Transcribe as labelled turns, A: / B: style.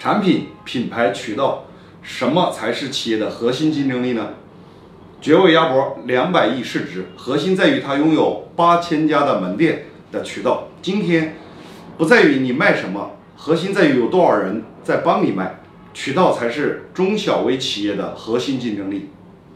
A: 产品品牌渠道什么才是企业的核心竞争力呢？绝味鸭脖两百亿市值核心在于它拥有八千家的门店的渠道。今天不在于你卖什么核心在于有多少人在帮你卖渠道才是中小微企业的核心竞争力。